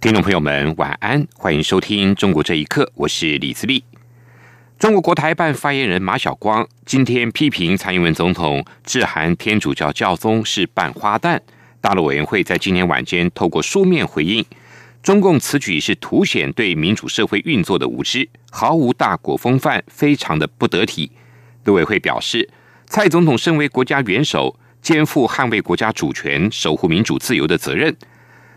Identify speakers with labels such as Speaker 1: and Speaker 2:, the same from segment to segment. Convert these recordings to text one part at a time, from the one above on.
Speaker 1: 听众朋友们，晚安，欢迎收听《中国这一刻》，我是李自立。中国国台办发言人马晓光今天批评蔡英文总统致函天主教教宗是办花旦，大陆委员会在今年晚间透过书面回应，中共此举是凸显对民主社会运作的无知，毫无大国风范，非常的不得体。陆委会表示，蔡总统身为国家元首，肩负捍卫国家主权、守护民主自由的责任。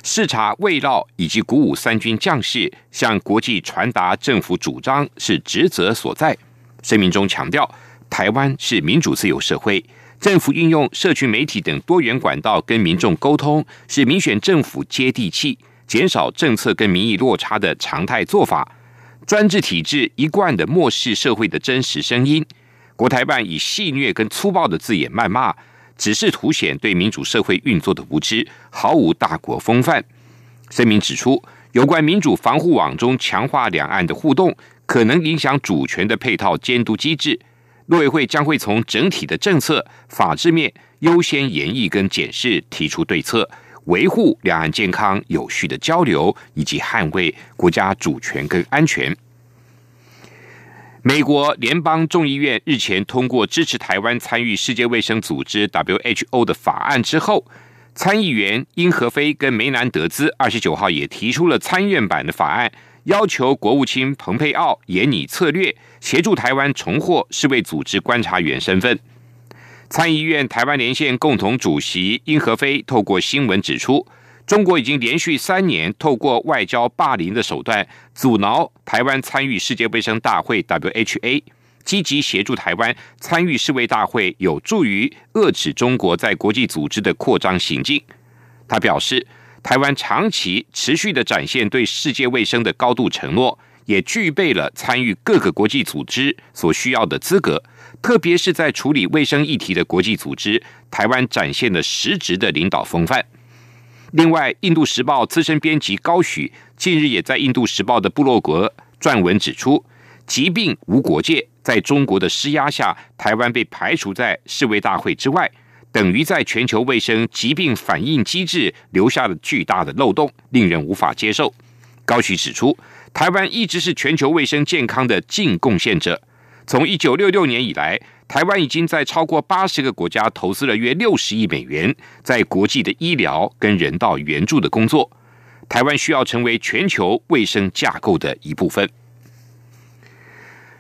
Speaker 1: 视察慰劳以及鼓舞三军将士，向国际传达政府主张是职责所在。声明中强调，台湾是民主自由社会，政府运用社区媒体等多元管道跟民众沟通，是民选政府接地气、减少政策跟民意落差的常态做法。专制体制一贯的漠视社会的真实声音，国台办以戏谑跟粗暴的字眼谩骂。只是凸显对民主社会运作的无知，毫无大国风范。声明指出，有关民主防护网中强化两岸的互动，可能影响主权的配套监督机制。陆委会将会从整体的政策、法制面优先研议跟检视，提出对策，维护两岸健康有序的交流，以及捍卫国家主权跟安全。美国联邦众议院日前通过支持台湾参与世界卫生组织 （WHO） 的法案之后，参议员英和飞跟梅南德兹二十九号也提出了参院版的法案，要求国务卿蓬佩奥演拟策略，协助台湾重获世卫组织观察员身份。参议院台湾连线共同主席英和飞透过新闻指出。中国已经连续三年透过外交霸凌的手段，阻挠台湾参与世界卫生大会 （WHA），积极协助台湾参与世卫大会，有助于遏制中国在国际组织的扩张行径。他表示，台湾长期持续的展现对世界卫生的高度承诺，也具备了参与各个国际组织所需要的资格，特别是在处理卫生议题的国际组织，台湾展现了实质的领导风范。另外，《印度时报》资深编辑高许近日也在《印度时报》的部落格撰文指出，疾病无国界，在中国的施压下，台湾被排除在世卫大会之外，等于在全球卫生疾病反应机制留下了巨大的漏洞，令人无法接受。高许指出，台湾一直是全球卫生健康的净贡献者，从一九六六年以来。台湾已经在超过八十个国家投资了约六十亿美元，在国际的医疗跟人道援助的工作。台湾需要成为全球卫生架构的一部分。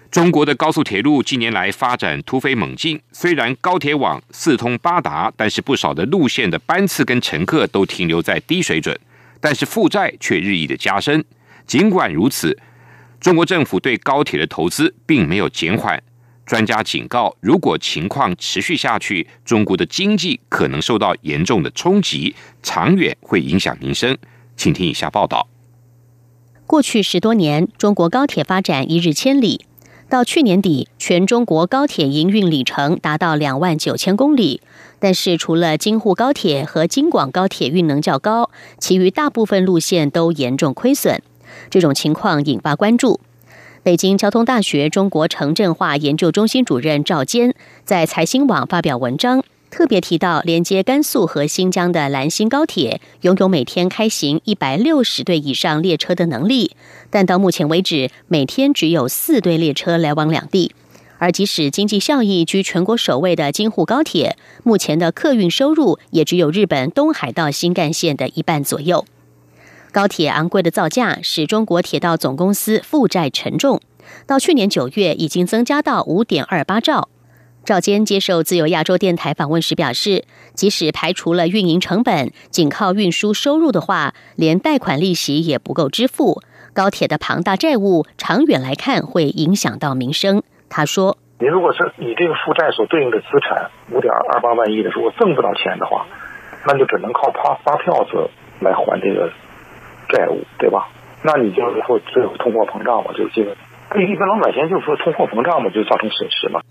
Speaker 1: 中国的高速铁路近年来发展突飞猛进，虽然高铁网四通八达，但是不少的路线的班次跟乘客都停留在低水准，但是负债却日益的加深。尽管如此，中国政府对高铁的投资并没有减缓。专家警告，如果情况持续下去，中国的经济可能受到严重的冲击，长远会影响民生。请听以下报道。
Speaker 2: 过去十多年，中国高铁发展一日千里。到去年底，全中国高铁营运里程达到两万九千公里。但是，除了京沪高铁和京广高铁运能较高，其余大部分路线都严重亏损。这种情况引发关注。北京交通大学中国城镇化研究中心主任赵坚在财新网发表文章，特别提到，连接甘肃和新疆的兰新高铁拥有每天开行一百六十对以上列车的能力，但到目前为止，每天只有四对列车来往两地。而即使经济效益居全国首位的京沪高铁，目前的客运收入也只有日本东海道新干线的一半左右。高铁昂贵的造价使中国铁道总公司负债沉重，到去年九月已经增加到五点二八兆。赵坚接受自由亚洲电台访问时表示，即使排除了运营成本，仅靠运输收入的话，连贷款利息也不够支付。高铁的庞大债务，长远来看会影响到民生。他说：“
Speaker 3: 你如果是你这个负债所对应的资产五点二八万亿的，如果挣不到钱的话，那就只能靠发发票子来还这个。”债务对吧？那你就会最后通货膨胀嘛，就这个对一般老百姓就是说通货膨胀嘛，就造成损失嘛。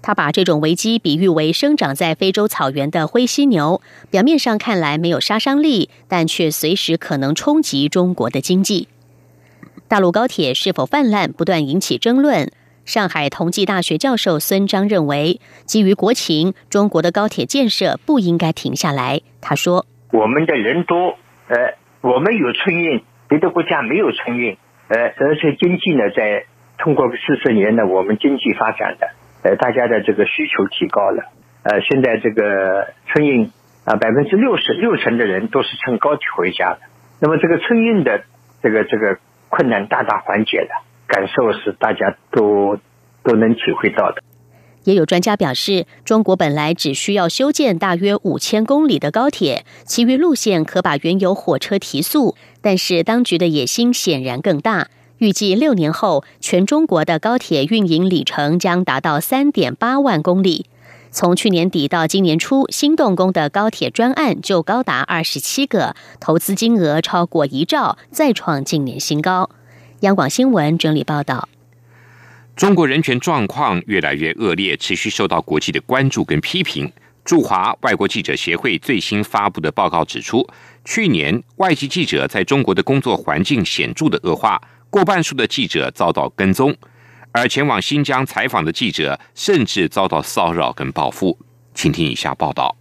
Speaker 2: 他把这种危机比喻为生长在非洲草原的灰犀牛，表面上看来没有杀伤力，但却随时可能冲击中国的经济。大陆高铁是否泛滥，不断引起争论。上海同济大学教授孙章认为，基于国情，中国的高铁建设不应该停下来。他说：“
Speaker 4: 我们的人多，呃，我们有春运，别的国家没有春运，呃，而且经济呢，在通过四十年呢，我们经济发展的。”呃，大家的这个需求提高了，呃，现在这个春运啊，百分之六十六成的人都是乘高铁回家的，那么这个春运的这个这个困难大大缓解了，感受是大家都都能体会到的。
Speaker 2: 也有专家表示，中国本来只需要修建大约五千公里的高铁，其余路线可把原有火车提速，但是当局的野心显然更大。预计六年后，全中国的高铁运营里程将达到三点八万公里。从去年底到今年初，新动工的高铁专案就高达二十七个，投资金额超过一兆，再创近年新高。央广新闻整理报道：
Speaker 1: 中国人权状况越来越恶劣，持续受到国际的关注跟批评。驻华外国记者协会最新发布的报告指出，去年外籍记者在中国的工作环境显著的恶化。过半数的记者遭到跟踪，而前往新疆采访的记者甚至遭到骚扰跟报复。请听以下报道：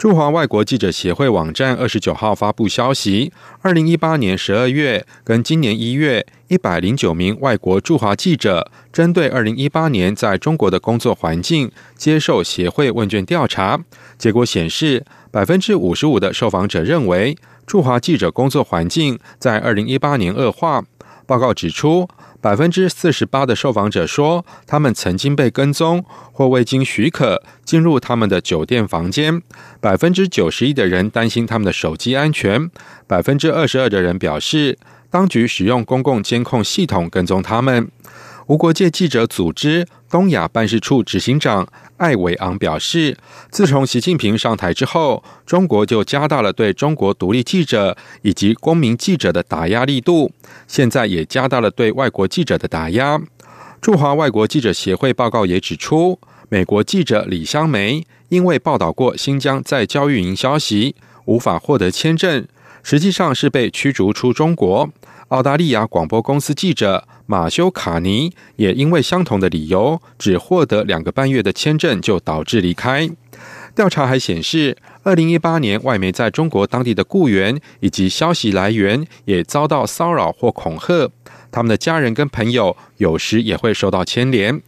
Speaker 5: 驻华外国记者协会网站二十九号发布消息，二零一八年十二月跟今年一月，一百零九名外国驻华记者针对二零一八年在中国的工作环境接受协会问卷调查，结果显示，百分之五十五的受访者认为驻华记者工作环境在二零一八年恶化。报告指出，百分之四十八的受访者说，他们曾经被跟踪或未经许可进入他们的酒店房间；百分之九十一的人担心他们的手机安全；百分之二十二的人表示，当局使用公共监控系统跟踪他们。无国界记者组织东亚办事处执行长艾维昂表示，自从习近平上台之后，中国就加大了对中国独立记者以及公民记者的打压力度，现在也加大了对外国记者的打压。驻华外国记者协会报告也指出，美国记者李香梅因为报道过新疆在教育营消息，无法获得签证，实际上是被驱逐出中国。澳大利亚广播公司记者马修卡尼也因为相同的理由，只获得两个半月的签证，就导致离开。调查还显示，二零一八年外媒在中国当地的雇员以及消息来源也遭到骚扰或恐吓，他们的家人跟朋友有时也会受到牵连。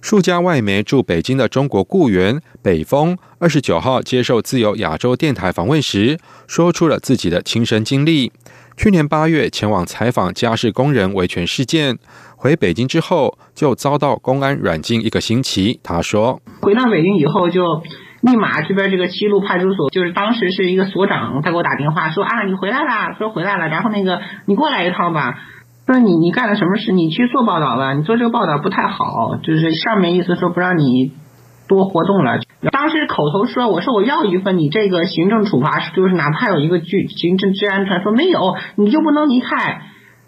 Speaker 5: 数家外媒驻北京的中国雇员北风二十九号接受自由亚洲电台访问时，说出了自己的亲身经历。去年八月前往采访家事工人维权事件，回北京之后就遭到公安软禁一个星期。他说：“
Speaker 6: 回到北京以后，就立马这边这个西路派出所，就是当时是一个所长，他给我打电话说啊，你回来了，说回来了，然后那个你过来一趟吧，说你你干了什么事？你去做报道了，你做这个报道不太好，就是上面意思说不让你。”多活动了，当时口头说，我说我要一份你这个行政处罚，就是哪怕有一个居行政治安他说没有，你就不能离开。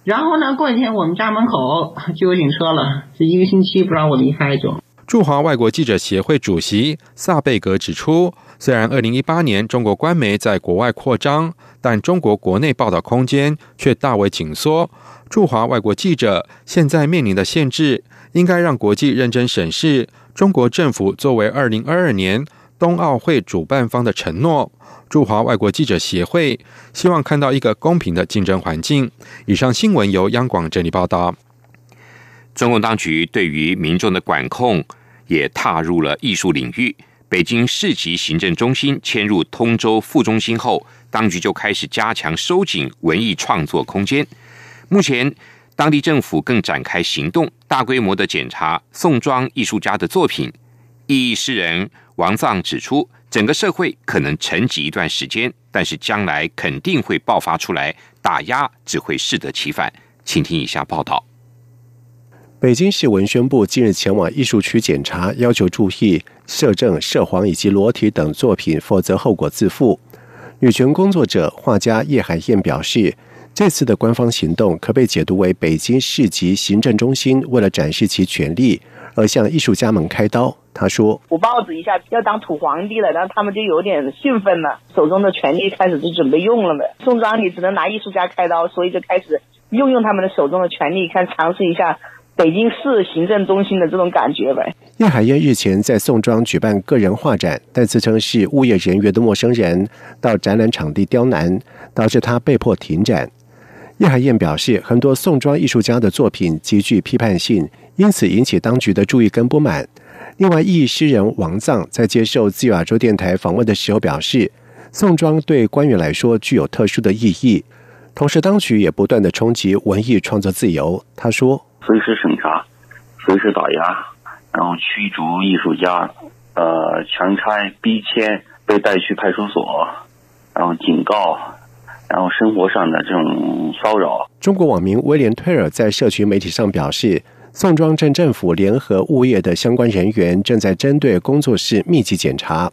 Speaker 6: 然后呢，过几天我们家门口 就有警车了，这一个星期不让我离开就。
Speaker 5: 驻华外国记者协会主席萨贝格指出，虽然二零一八年中国官媒在国外扩张，但中国国内报道空间却大为紧缩。驻华外国记者现在面临的限制，应该让国际认真审视。中国政府作为二零二二年冬奥会主办方的承诺，驻华外国记者协会希望看到一个公平的竞争环境。以上新闻由央广整理报道。
Speaker 1: 中共当局对于民众的管控也踏入了艺术领域。北京市级行政中心迁入通州副中心后，当局就开始加强收紧文艺创作空间。目前。当地政府更展开行动，大规模的检查宋庄艺术家的作品。艺诗人王藏指出，整个社会可能沉寂一段时间，但是将来肯定会爆发出来，打压只会适得其反。请听以下报道：
Speaker 7: 北京市文宣部近日前往艺术区检查，要求注意摄政、涉黄以及裸体等作品，否则后果自负。女权工作者画家叶海燕表示。这次的官方行动可被解读为北京市级行政中心为了展示其权力而向艺术家们开刀。他说：“
Speaker 8: 我报纸一下要当土皇帝了，然后他们就有点兴奋了，手中的权力开始就准备用了呗。宋庄你只能拿艺术家开刀，所以就开始用用他们的手中的权力，看尝试一下北京市行政中心的这种感觉呗。”
Speaker 7: 叶海燕日前在宋庄举办个人画展，但自称是物业人员的陌生人到展览场地刁难，导致他被迫停展。叶海燕表示，很多宋庄艺术家的作品极具批判性，因此引起当局的注意跟不满。另外，艺诗人王藏在接受自由亚洲电台访问的时候表示，宋庄对官员来说具有特殊的意义。同时，当局也不断的冲击文艺创作自由。他说：“
Speaker 9: 随时审查，随时打压，然后驱逐艺术家，呃，强拆、逼迁，被带去派出所，然后警告，然后生活上的这种骚扰。”
Speaker 7: 中国网民威廉·推尔在社群媒体上表示。宋庄镇政府联合物业的相关人员正在针对工作室密集检查，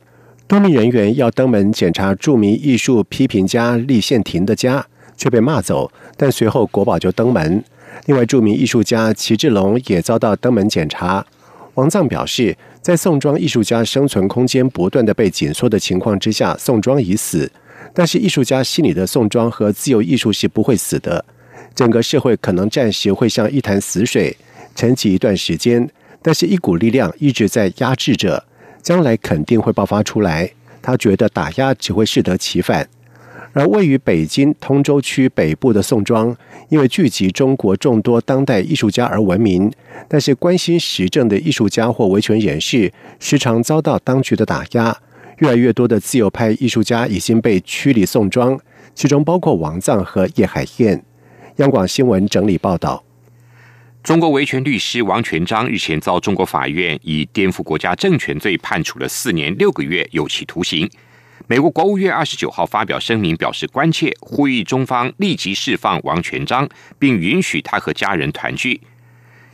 Speaker 7: 多名人员要登门检查著名艺术批评家立宪庭的家，却被骂走。但随后国宝就登门。另外，著名艺术家齐志龙也遭到登门检查。王藏表示，在宋庄艺术家生存空间不断的被紧缩的情况之下，宋庄已死。但是，艺术家心里的宋庄和自由艺术是不会死的，整个社会可能暂时会像一潭死水。沉寂一段时间，但是一股力量一直在压制着，将来肯定会爆发出来。他觉得打压只会适得其反。而位于北京通州区北部的宋庄，因为聚集中国众多当代艺术家而闻名，但是关心时政的艺术家或维权人士时常遭到当局的打压。越来越多的自由派艺术家已经被驱离宋庄，其中包括王藏和叶海燕。央广新闻整理报道。
Speaker 1: 中国维权律师王全章日前遭中国法院以颠覆国家政权罪判处了四年六个月有期徒刑。美国国务院二十九号发表声明，表示关切，呼吁中方立即释放王全章，并允许他和家人团聚。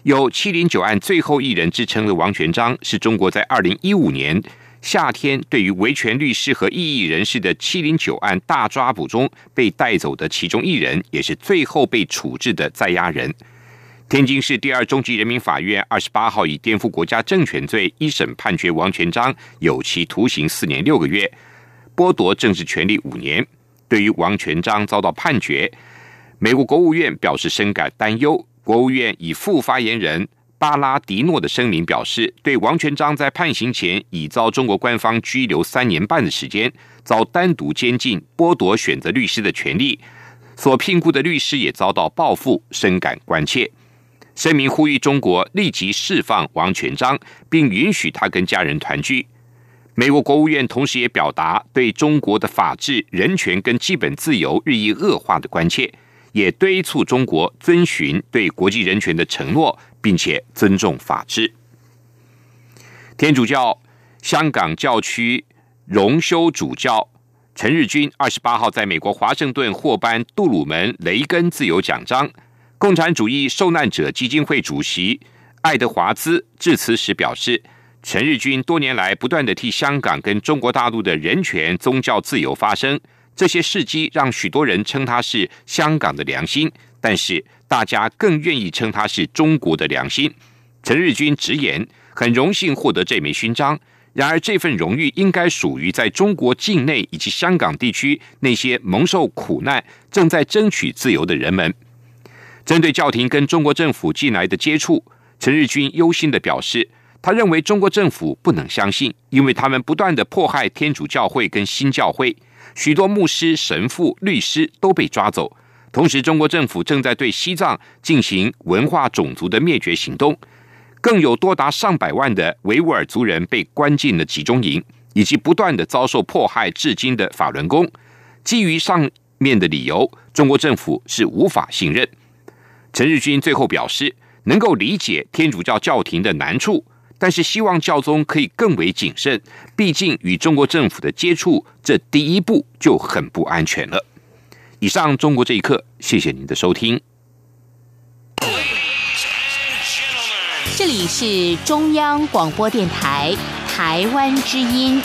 Speaker 1: 有“七零九案最后一人”之称的王全章，是中国在二零一五年夏天对于维权律师和异议人士的“七零九案”大抓捕中被带走的其中一人，也是最后被处置的在押人。天津市第二中级人民法院二十八号以颠覆国家政权罪一审判决王全章有期徒刑四年六个月，剥夺政治权利五年。对于王全章遭到判决，美国国务院表示深感担忧。国务院以副发言人巴拉迪诺的声明表示，对王全章在判刑前已遭中国官方拘留三年半的时间，遭单独监禁，剥夺选择律师的权利，所聘雇的律师也遭到报复，深感关切。声明呼吁中国立即释放王全章，并允许他跟家人团聚。美国国务院同时也表达对中国的法治、人权跟基本自由日益恶化的关切，也敦促中国遵循对国际人权的承诺，并且尊重法治。天主教香港教区荣休主教陈日军二十八号在美国华盛顿获颁杜鲁门雷根自由奖章。共产主义受难者基金会主席爱德华兹致辞时表示，陈日军多年来不断的替香港跟中国大陆的人权、宗教自由发声，这些事迹让许多人称他是香港的良心，但是大家更愿意称他是中国的良心。陈日军直言，很荣幸获得这枚勋章，然而这份荣誉应该属于在中国境内以及香港地区那些蒙受苦难、正在争取自由的人们。针对教廷跟中国政府近来的接触，陈日军忧心的表示，他认为中国政府不能相信，因为他们不断的迫害天主教会跟新教会，许多牧师、神父、律师都被抓走。同时，中国政府正在对西藏进行文化种族的灭绝行动，更有多达上百万的维吾尔族人被关进了集中营，以及不断的遭受迫害至今的法轮功。基于上面的理由，中国政府是无法信任。陈日军最后表示，能够理解天主教教廷的难处，但是希望教宗可以更为谨慎。毕竟与中国政府的接触，这第一步就很不安全了。以上中国这一刻，谢谢您的收听。
Speaker 2: 这里是中央广播电台台湾之音。